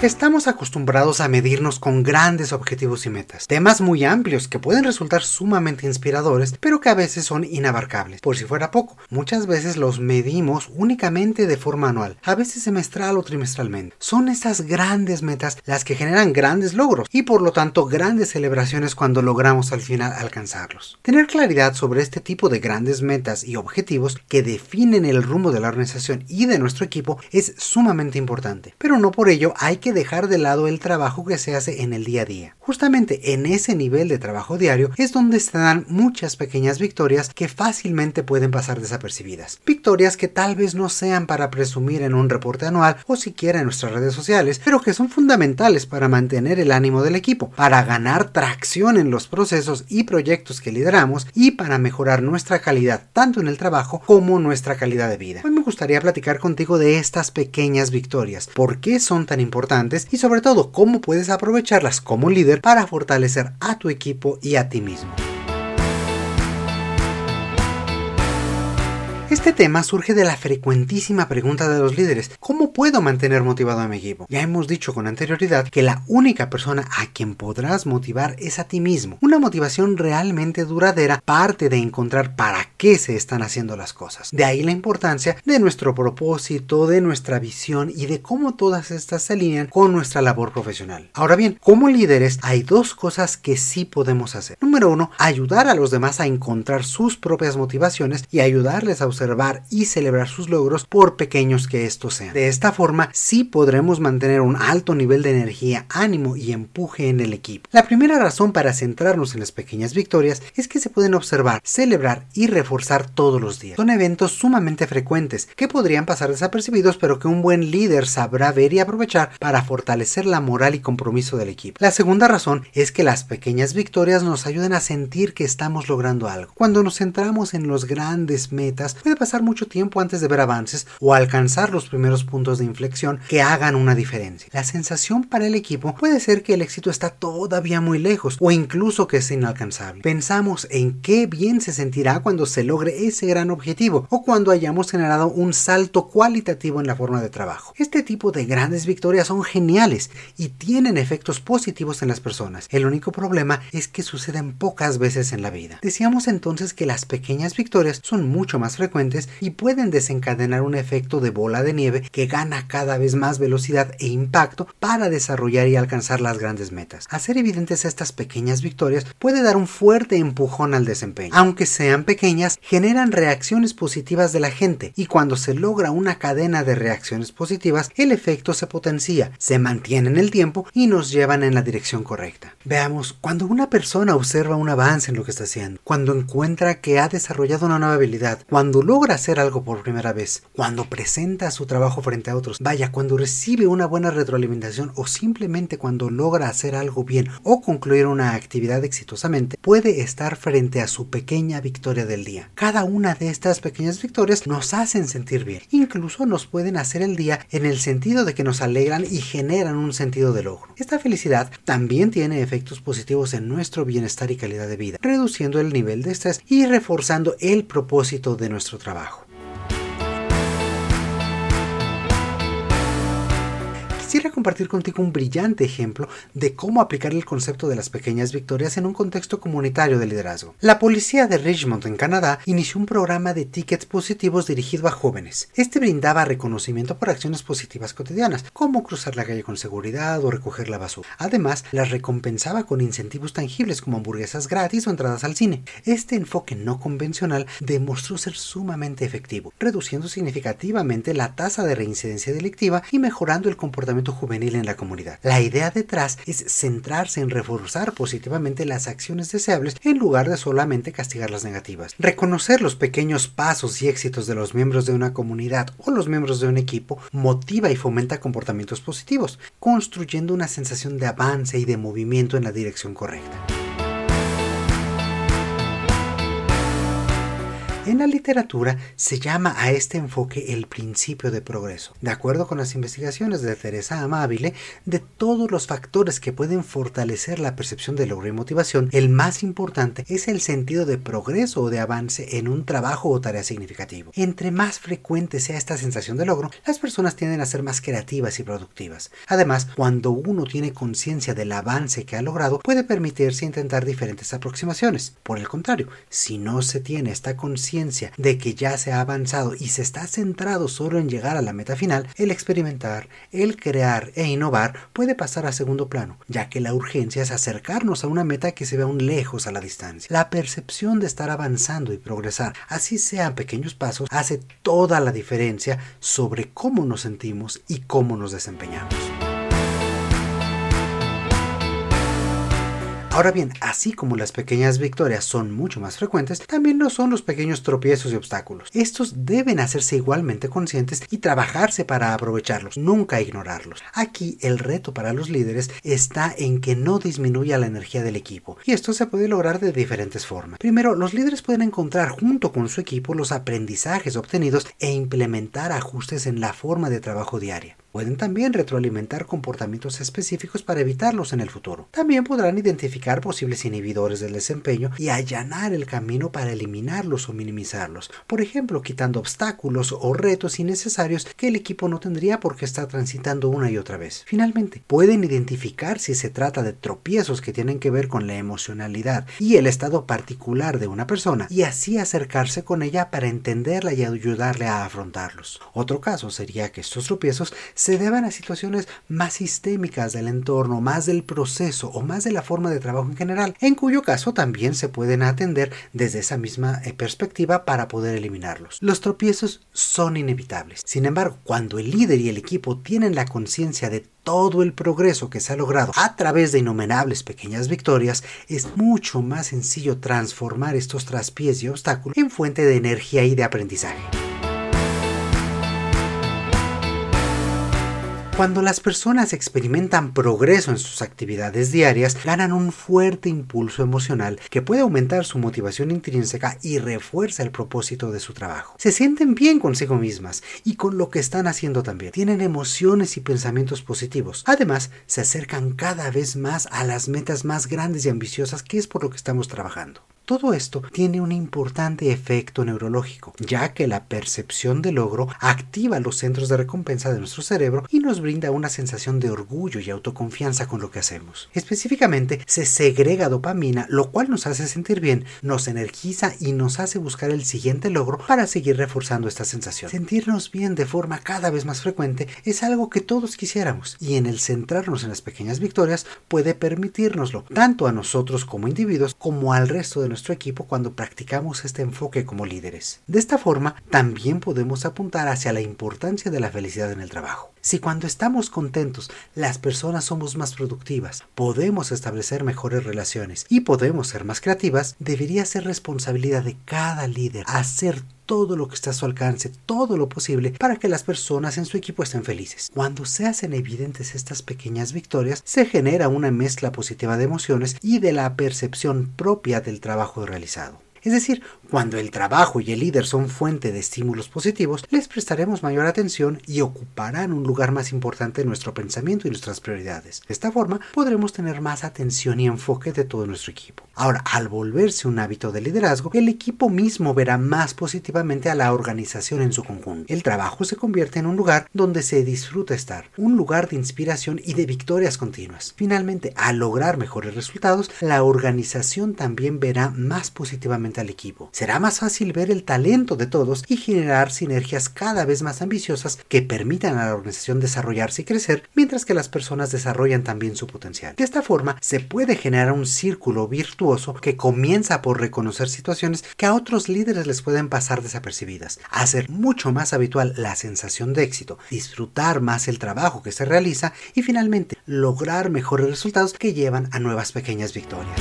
Estamos acostumbrados a medirnos con grandes objetivos y metas, temas muy amplios que pueden resultar sumamente inspiradores, pero que a veces son inabarcables. Por si fuera poco, muchas veces los medimos únicamente de forma anual, a veces semestral o trimestralmente. Son estas grandes metas las que generan grandes logros y por lo tanto grandes celebraciones cuando logramos al final alcanzarlos. Tener claridad sobre este tipo de grandes metas y objetivos que definen el rumbo de la organización y de nuestro equipo es sumamente importante, pero no por ello hay que dejar de lado el trabajo que se hace en el día a día. Justamente en ese nivel de trabajo diario es donde se dan muchas pequeñas victorias que fácilmente pueden pasar desapercibidas. Victorias que tal vez no sean para presumir en un reporte anual o siquiera en nuestras redes sociales, pero que son fundamentales para mantener el ánimo del equipo, para ganar tracción en los procesos y proyectos que lideramos y para mejorar nuestra calidad tanto en el trabajo como nuestra calidad de vida. Hoy me gustaría platicar contigo de estas pequeñas victorias, por qué son tan importantes y sobre todo cómo puedes aprovecharlas como líder para fortalecer a tu equipo y a ti mismo. Este tema surge de la frecuentísima pregunta de los líderes, ¿cómo puedo mantener motivado a mi equipo? Ya hemos dicho con anterioridad que la única persona a quien podrás motivar es a ti mismo. Una motivación realmente duradera parte de encontrar para qué se están haciendo las cosas. De ahí la importancia de nuestro propósito, de nuestra visión y de cómo todas estas se alinean con nuestra labor profesional. Ahora bien, como líderes hay dos cosas que sí podemos hacer. Número uno, ayudar a los demás a encontrar sus propias motivaciones y ayudarles a observar y celebrar sus logros por pequeños que estos sean. De esta forma sí podremos mantener un alto nivel de energía, ánimo y empuje en el equipo. La primera razón para centrarnos en las pequeñas victorias es que se pueden observar, celebrar y reforzar todos los días. Son eventos sumamente frecuentes que podrían pasar desapercibidos pero que un buen líder sabrá ver y aprovechar para fortalecer la moral y compromiso del equipo. La segunda razón es que las pequeñas victorias nos ayudan a sentir que estamos logrando algo. Cuando nos centramos en los grandes metas, puede pasar mucho tiempo antes de ver avances o alcanzar los primeros puntos de inflexión que hagan una diferencia. La sensación para el equipo puede ser que el éxito está todavía muy lejos o incluso que es inalcanzable. Pensamos en qué bien se sentirá cuando se logre ese gran objetivo o cuando hayamos generado un salto cualitativo en la forma de trabajo. Este tipo de grandes victorias son geniales y tienen efectos positivos en las personas. El único problema es que suceden pocas veces en la vida. Decíamos entonces que las pequeñas victorias son mucho más frecuentes y pueden desencadenar un efecto de bola de nieve que gana cada vez más velocidad e impacto para desarrollar y alcanzar las grandes metas. Hacer evidentes estas pequeñas victorias puede dar un fuerte empujón al desempeño. Aunque sean pequeñas, generan reacciones positivas de la gente y cuando se logra una cadena de reacciones positivas, el efecto se potencia, se mantiene en el tiempo y nos llevan en la dirección correcta. Veamos, cuando una persona observa un avance en lo que está haciendo, cuando encuentra que ha desarrollado una nueva habilidad, cuando logra hacer algo por primera vez, cuando presenta su trabajo frente a otros, vaya, cuando recibe una buena retroalimentación o simplemente cuando logra hacer algo bien o concluir una actividad exitosamente, puede estar frente a su pequeña victoria del día. Cada una de estas pequeñas victorias nos hacen sentir bien, incluso nos pueden hacer el día en el sentido de que nos alegran y generan un sentido de logro. Esta felicidad también tiene efectos positivos en nuestro bienestar y calidad de vida, reduciendo el nivel de estrés y reforzando el propósito de nuestro trabajo. Quisiera compartir contigo un brillante ejemplo de cómo aplicar el concepto de las pequeñas victorias en un contexto comunitario de liderazgo. La policía de Richmond, en Canadá, inició un programa de tickets positivos dirigido a jóvenes. Este brindaba reconocimiento por acciones positivas cotidianas, como cruzar la calle con seguridad o recoger la basura. Además, las recompensaba con incentivos tangibles como hamburguesas gratis o entradas al cine. Este enfoque no convencional demostró ser sumamente efectivo, reduciendo significativamente la tasa de reincidencia delictiva y mejorando el comportamiento juvenil en la comunidad. La idea detrás es centrarse en reforzar positivamente las acciones deseables en lugar de solamente castigar las negativas. Reconocer los pequeños pasos y éxitos de los miembros de una comunidad o los miembros de un equipo motiva y fomenta comportamientos positivos, construyendo una sensación de avance y de movimiento en la dirección correcta. En la literatura se llama a este enfoque el principio de progreso. De acuerdo con las investigaciones de Teresa Amabile, de todos los factores que pueden fortalecer la percepción de logro y motivación, el más importante es el sentido de progreso o de avance en un trabajo o tarea significativo. Entre más frecuente sea esta sensación de logro, las personas tienden a ser más creativas y productivas. Además, cuando uno tiene conciencia del avance que ha logrado, puede permitirse intentar diferentes aproximaciones. Por el contrario, si no se tiene esta conciencia de que ya se ha avanzado y se está centrado solo en llegar a la meta final, el experimentar, el crear e innovar puede pasar a segundo plano, ya que la urgencia es acercarnos a una meta que se ve aún lejos a la distancia. La percepción de estar avanzando y progresar, así sean pequeños pasos, hace toda la diferencia sobre cómo nos sentimos y cómo nos desempeñamos. Ahora bien, así como las pequeñas victorias son mucho más frecuentes, también lo son los pequeños tropiezos y obstáculos. Estos deben hacerse igualmente conscientes y trabajarse para aprovecharlos, nunca ignorarlos. Aquí el reto para los líderes está en que no disminuya la energía del equipo, y esto se puede lograr de diferentes formas. Primero, los líderes pueden encontrar junto con su equipo los aprendizajes obtenidos e implementar ajustes en la forma de trabajo diaria. Pueden también retroalimentar comportamientos específicos para evitarlos en el futuro. También podrán identificar posibles inhibidores del desempeño y allanar el camino para eliminarlos o minimizarlos, por ejemplo, quitando obstáculos o retos innecesarios que el equipo no tendría porque está transitando una y otra vez. Finalmente, pueden identificar si se trata de tropiezos que tienen que ver con la emocionalidad y el estado particular de una persona y así acercarse con ella para entenderla y ayudarle a afrontarlos. Otro caso sería que estos tropiezos se deban a situaciones más sistémicas del entorno, más del proceso o más de la forma de trabajo en general, en cuyo caso también se pueden atender desde esa misma eh, perspectiva para poder eliminarlos. Los tropiezos son inevitables. Sin embargo, cuando el líder y el equipo tienen la conciencia de todo el progreso que se ha logrado a través de innumerables pequeñas victorias, es mucho más sencillo transformar estos traspiés y obstáculos en fuente de energía y de aprendizaje. Cuando las personas experimentan progreso en sus actividades diarias, ganan un fuerte impulso emocional que puede aumentar su motivación intrínseca y refuerza el propósito de su trabajo. Se sienten bien consigo mismas y con lo que están haciendo también. Tienen emociones y pensamientos positivos. Además, se acercan cada vez más a las metas más grandes y ambiciosas que es por lo que estamos trabajando. Todo esto tiene un importante efecto neurológico, ya que la percepción de logro activa los centros de recompensa de nuestro cerebro y nos brinda una sensación de orgullo y autoconfianza con lo que hacemos. Específicamente, se segrega dopamina, lo cual nos hace sentir bien, nos energiza y nos hace buscar el siguiente logro para seguir reforzando esta sensación. Sentirnos bien de forma cada vez más frecuente es algo que todos quisiéramos y en el centrarnos en las pequeñas victorias puede permitirnoslo, tanto a nosotros como individuos como al resto de nuestro equipo cuando practicamos este enfoque como líderes. De esta forma, también podemos apuntar hacia la importancia de la felicidad en el trabajo. Si cuando estamos contentos las personas somos más productivas, podemos establecer mejores relaciones y podemos ser más creativas, debería ser responsabilidad de cada líder hacer todo lo que está a su alcance, todo lo posible para que las personas en su equipo estén felices. Cuando se hacen evidentes estas pequeñas victorias, se genera una mezcla positiva de emociones y de la percepción propia del trabajo realizado. Es decir, cuando el trabajo y el líder son fuente de estímulos positivos, les prestaremos mayor atención y ocuparán un lugar más importante en nuestro pensamiento y nuestras prioridades. De esta forma, podremos tener más atención y enfoque de todo nuestro equipo. Ahora, al volverse un hábito de liderazgo, el equipo mismo verá más positivamente a la organización en su conjunto. El trabajo se convierte en un lugar donde se disfruta estar, un lugar de inspiración y de victorias continuas. Finalmente, al lograr mejores resultados, la organización también verá más positivamente al equipo será más fácil ver el talento de todos y generar sinergias cada vez más ambiciosas que permitan a la organización desarrollarse y crecer mientras que las personas desarrollan también su potencial. De esta forma se puede generar un círculo virtuoso que comienza por reconocer situaciones que a otros líderes les pueden pasar desapercibidas, hacer mucho más habitual la sensación de éxito, disfrutar más el trabajo que se realiza y finalmente lograr mejores resultados que llevan a nuevas pequeñas victorias.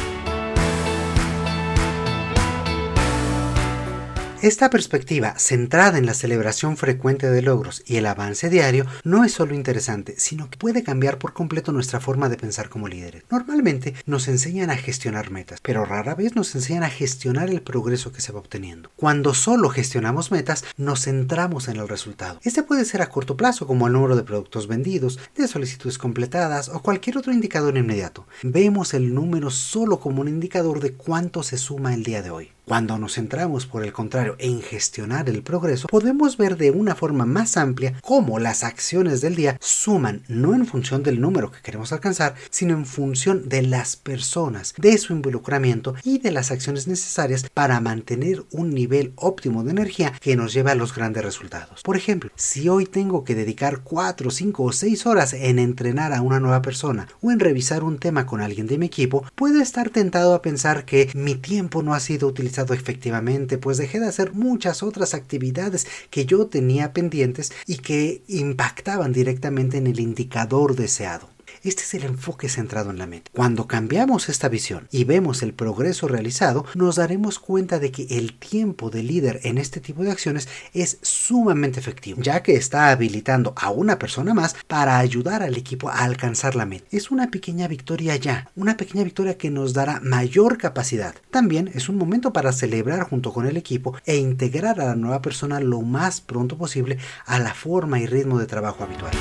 Esta perspectiva, centrada en la celebración frecuente de logros y el avance diario, no es solo interesante, sino que puede cambiar por completo nuestra forma de pensar como líderes. Normalmente nos enseñan a gestionar metas, pero rara vez nos enseñan a gestionar el progreso que se va obteniendo. Cuando solo gestionamos metas, nos centramos en el resultado. Este puede ser a corto plazo, como el número de productos vendidos, de solicitudes completadas o cualquier otro indicador inmediato. Vemos el número solo como un indicador de cuánto se suma el día de hoy. Cuando nos centramos, por el contrario, en gestionar el progreso, podemos ver de una forma más amplia cómo las acciones del día suman no en función del número que queremos alcanzar, sino en función de las personas, de su involucramiento y de las acciones necesarias para mantener un nivel óptimo de energía que nos lleve a los grandes resultados. Por ejemplo, si hoy tengo que dedicar 4, 5 o 6 horas en entrenar a una nueva persona o en revisar un tema con alguien de mi equipo, puedo estar tentado a pensar que mi tiempo no ha sido utilizado efectivamente, pues dejé de hacer muchas otras actividades que yo tenía pendientes y que impactaban directamente en el indicador deseado. Este es el enfoque centrado en la meta. Cuando cambiamos esta visión y vemos el progreso realizado, nos daremos cuenta de que el tiempo de líder en este tipo de acciones es sumamente efectivo, ya que está habilitando a una persona más para ayudar al equipo a alcanzar la meta. Es una pequeña victoria ya, una pequeña victoria que nos dará mayor capacidad. También es un momento para celebrar junto con el equipo e integrar a la nueva persona lo más pronto posible a la forma y ritmo de trabajo habitual.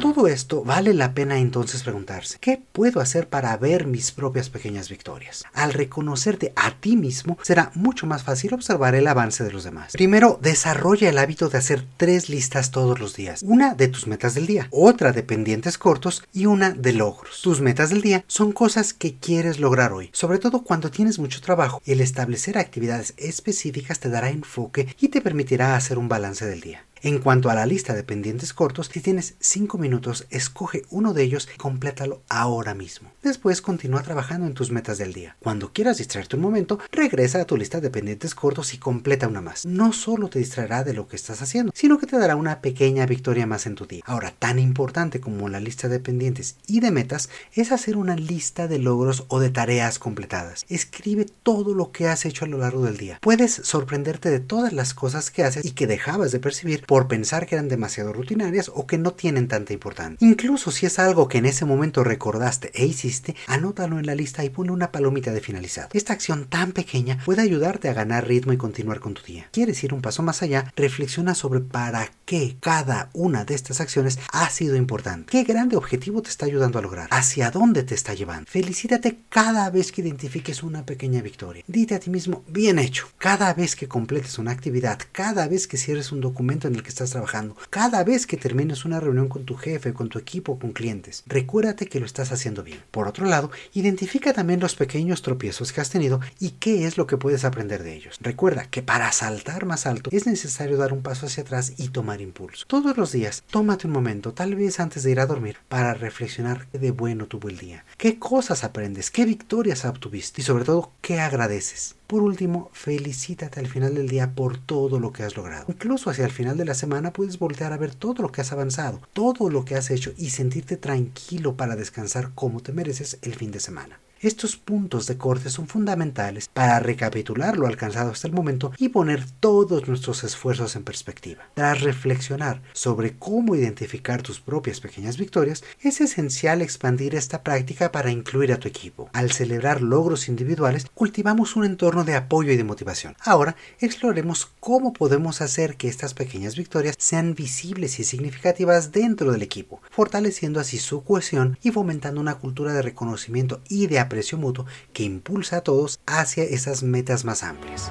Todo esto, vale la pena entonces preguntarse, ¿qué puedo hacer para ver mis propias pequeñas victorias? Al reconocerte a ti mismo, será mucho más fácil observar el avance de los demás. Primero, desarrolla el hábito de hacer tres listas todos los días. Una de tus metas del día, otra de pendientes cortos y una de logros. Tus metas del día son cosas que quieres lograr hoy, sobre todo cuando tienes mucho trabajo. El establecer actividades específicas te dará enfoque y te permitirá hacer un balance del día. En cuanto a la lista de pendientes cortos, si tienes 5 minutos, escoge uno de ellos y complétalo ahora mismo. Después continúa trabajando en tus metas del día. Cuando quieras distraerte un momento, regresa a tu lista de pendientes cortos y completa una más. No solo te distraerá de lo que estás haciendo, sino que te dará una pequeña victoria más en tu día. Ahora, tan importante como la lista de pendientes y de metas es hacer una lista de logros o de tareas completadas. Escribe todo lo que has hecho a lo largo del día. Puedes sorprenderte de todas las cosas que haces y que dejabas de percibir por pensar que eran demasiado rutinarias o que no tienen tanta importancia. Incluso si es algo que en ese momento recordaste e hiciste, anótalo en la lista y ponle una palomita de finalizado. Esta acción tan pequeña puede ayudarte a ganar ritmo y continuar con tu día. ¿Quieres ir un paso más allá? Reflexiona sobre para qué cada una de estas acciones ha sido importante. ¿Qué grande objetivo te está ayudando a lograr? ¿Hacia dónde te está llevando? Felicítate cada vez que identifiques una pequeña victoria. Dite a ti mismo, bien hecho. Cada vez que completes una actividad, cada vez que cierres un documento en el que estás trabajando, cada vez que termines una reunión con tu jefe, con tu equipo, con clientes, recuérdate que lo estás haciendo bien. Por otro lado, identifica también los pequeños tropiezos que has tenido y qué es lo que puedes aprender de ellos. Recuerda que para saltar más alto es necesario dar un paso hacia atrás y tomar impulso. Todos los días, tómate un momento, tal vez antes de ir a dormir, para reflexionar qué de bueno tuvo el día, qué cosas aprendes, qué victorias obtuviste y sobre todo qué agradeces. Por último, felicítate al final del día por todo lo que has logrado. Incluso hacia el final de la semana puedes voltear a ver todo lo que has avanzado, todo lo que has hecho y sentirte tranquilo para descansar como te mereces el fin de semana. Estos puntos de corte son fundamentales para recapitular lo alcanzado hasta el momento y poner todos nuestros esfuerzos en perspectiva. Tras reflexionar sobre cómo identificar tus propias pequeñas victorias, es esencial expandir esta práctica para incluir a tu equipo. Al celebrar logros individuales, cultivamos un entorno de apoyo y de motivación. Ahora, exploremos cómo podemos hacer que estas pequeñas victorias sean visibles y significativas dentro del equipo, fortaleciendo así su cohesión y fomentando una cultura de reconocimiento y de aprecio mutuo que impulsa a todos hacia esas metas más amplias.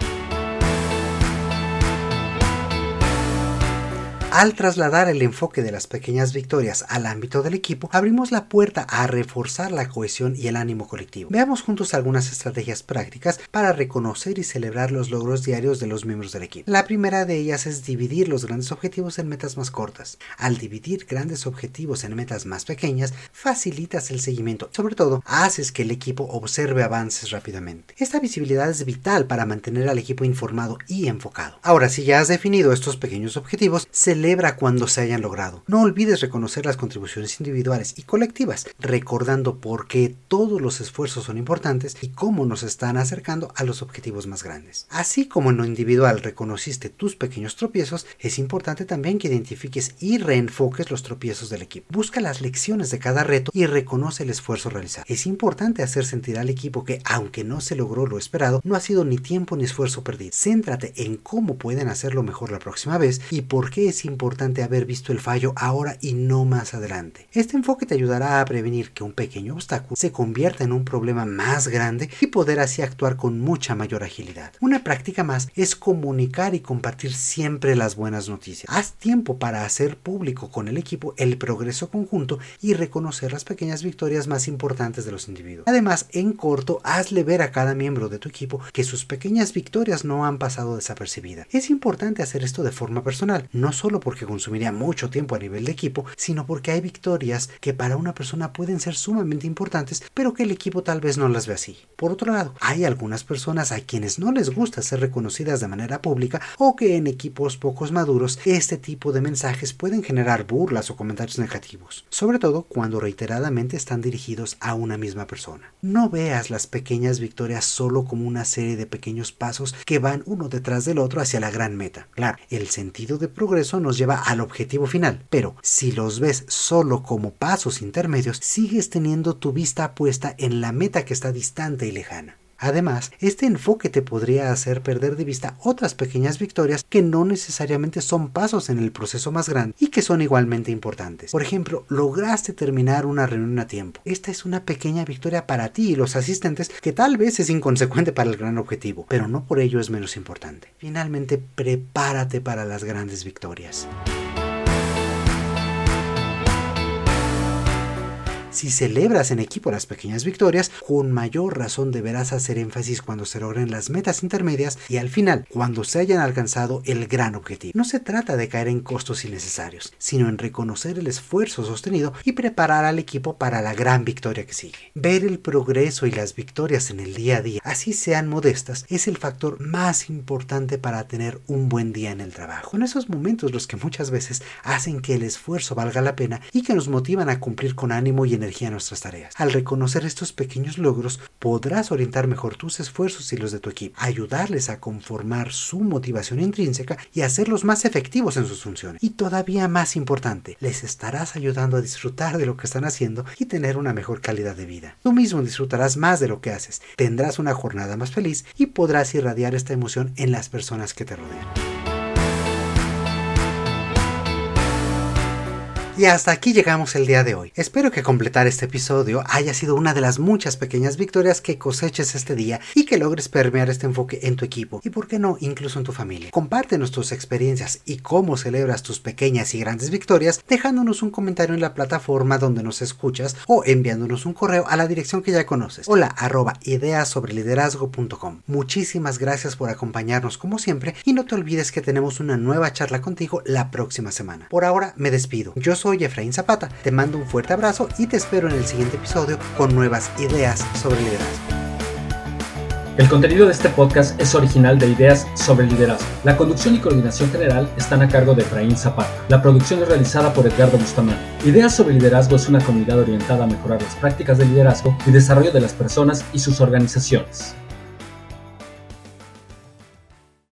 Al trasladar el enfoque de las pequeñas victorias al ámbito del equipo, abrimos la puerta a reforzar la cohesión y el ánimo colectivo. Veamos juntos algunas estrategias prácticas para reconocer y celebrar los logros diarios de los miembros del equipo. La primera de ellas es dividir los grandes objetivos en metas más cortas. Al dividir grandes objetivos en metas más pequeñas, facilitas el seguimiento. Sobre todo, haces que el equipo observe avances rápidamente. Esta visibilidad es vital para mantener al equipo informado y enfocado. Ahora, si ya has definido estos pequeños objetivos, celebra cuando se hayan logrado. No olvides reconocer las contribuciones individuales y colectivas, recordando por qué todos los esfuerzos son importantes y cómo nos están acercando a los objetivos más grandes. Así como en lo individual reconociste tus pequeños tropiezos, es importante también que identifiques y reenfoques los tropiezos del equipo. Busca las lecciones de cada reto y reconoce el esfuerzo realizado. Es importante hacer sentir al equipo que, aunque no se logró lo esperado, no ha sido ni tiempo ni esfuerzo perdido. Céntrate en cómo pueden hacerlo mejor la próxima vez y por qué es importante haber visto el fallo ahora y no más adelante. Este enfoque te ayudará a prevenir que un pequeño obstáculo se convierta en un problema más grande y poder así actuar con mucha mayor agilidad. Una práctica más es comunicar y compartir siempre las buenas noticias. Haz tiempo para hacer público con el equipo el progreso conjunto y reconocer las pequeñas victorias más importantes de los individuos. Además, en corto, hazle ver a cada miembro de tu equipo que sus pequeñas victorias no han pasado desapercibidas. Es importante hacer esto de forma personal, no solo porque consumiría mucho tiempo a nivel de equipo, sino porque hay victorias que para una persona pueden ser sumamente importantes, pero que el equipo tal vez no las ve así. Por otro lado, hay algunas personas a quienes no les gusta ser reconocidas de manera pública o que en equipos pocos maduros este tipo de mensajes pueden generar burlas o comentarios negativos, sobre todo cuando reiteradamente están dirigidos a una misma persona. No veas las pequeñas victorias solo como una serie de pequeños pasos que van uno detrás del otro hacia la gran meta. Claro, el sentido de progreso nos lleva al objetivo final, pero si los ves solo como pasos intermedios, sigues teniendo tu vista puesta en la meta que está distante y lejana. Además, este enfoque te podría hacer perder de vista otras pequeñas victorias que no necesariamente son pasos en el proceso más grande y que son igualmente importantes. Por ejemplo, lograste terminar una reunión a tiempo. Esta es una pequeña victoria para ti y los asistentes que tal vez es inconsecuente para el gran objetivo, pero no por ello es menos importante. Finalmente, prepárate para las grandes victorias. Si celebras en equipo las pequeñas victorias, con mayor razón deberás hacer énfasis cuando se logren las metas intermedias y al final, cuando se hayan alcanzado el gran objetivo. No se trata de caer en costos innecesarios, sino en reconocer el esfuerzo sostenido y preparar al equipo para la gran victoria que sigue. Ver el progreso y las victorias en el día a día, así sean modestas, es el factor más importante para tener un buen día en el trabajo. Son esos momentos los que muchas veces hacen que el esfuerzo valga la pena y que nos motivan a cumplir con ánimo y energía a nuestras tareas. Al reconocer estos pequeños logros, podrás orientar mejor tus esfuerzos y los de tu equipo, ayudarles a conformar su motivación intrínseca y hacerlos más efectivos en sus funciones. Y todavía más importante, les estarás ayudando a disfrutar de lo que están haciendo y tener una mejor calidad de vida. Tú mismo disfrutarás más de lo que haces, tendrás una jornada más feliz y podrás irradiar esta emoción en las personas que te rodean. Y hasta aquí llegamos el día de hoy. Espero que completar este episodio haya sido una de las muchas pequeñas victorias que coseches este día y que logres permear este enfoque en tu equipo y, por qué no, incluso en tu familia. Compártenos tus experiencias y cómo celebras tus pequeñas y grandes victorias dejándonos un comentario en la plataforma donde nos escuchas o enviándonos un correo a la dirección que ya conoces. Hola arroba ideas sobre liderazgo.com. Muchísimas gracias por acompañarnos como siempre y no te olvides que tenemos una nueva charla contigo la próxima semana. Por ahora me despido. Yo soy soy Efraín Zapata. Te mando un fuerte abrazo y te espero en el siguiente episodio con nuevas ideas sobre liderazgo. El contenido de este podcast es original de Ideas sobre Liderazgo. La conducción y coordinación general están a cargo de Efraín Zapata. La producción es realizada por Edgardo Bustamante. Ideas sobre Liderazgo es una comunidad orientada a mejorar las prácticas de liderazgo y desarrollo de las personas y sus organizaciones.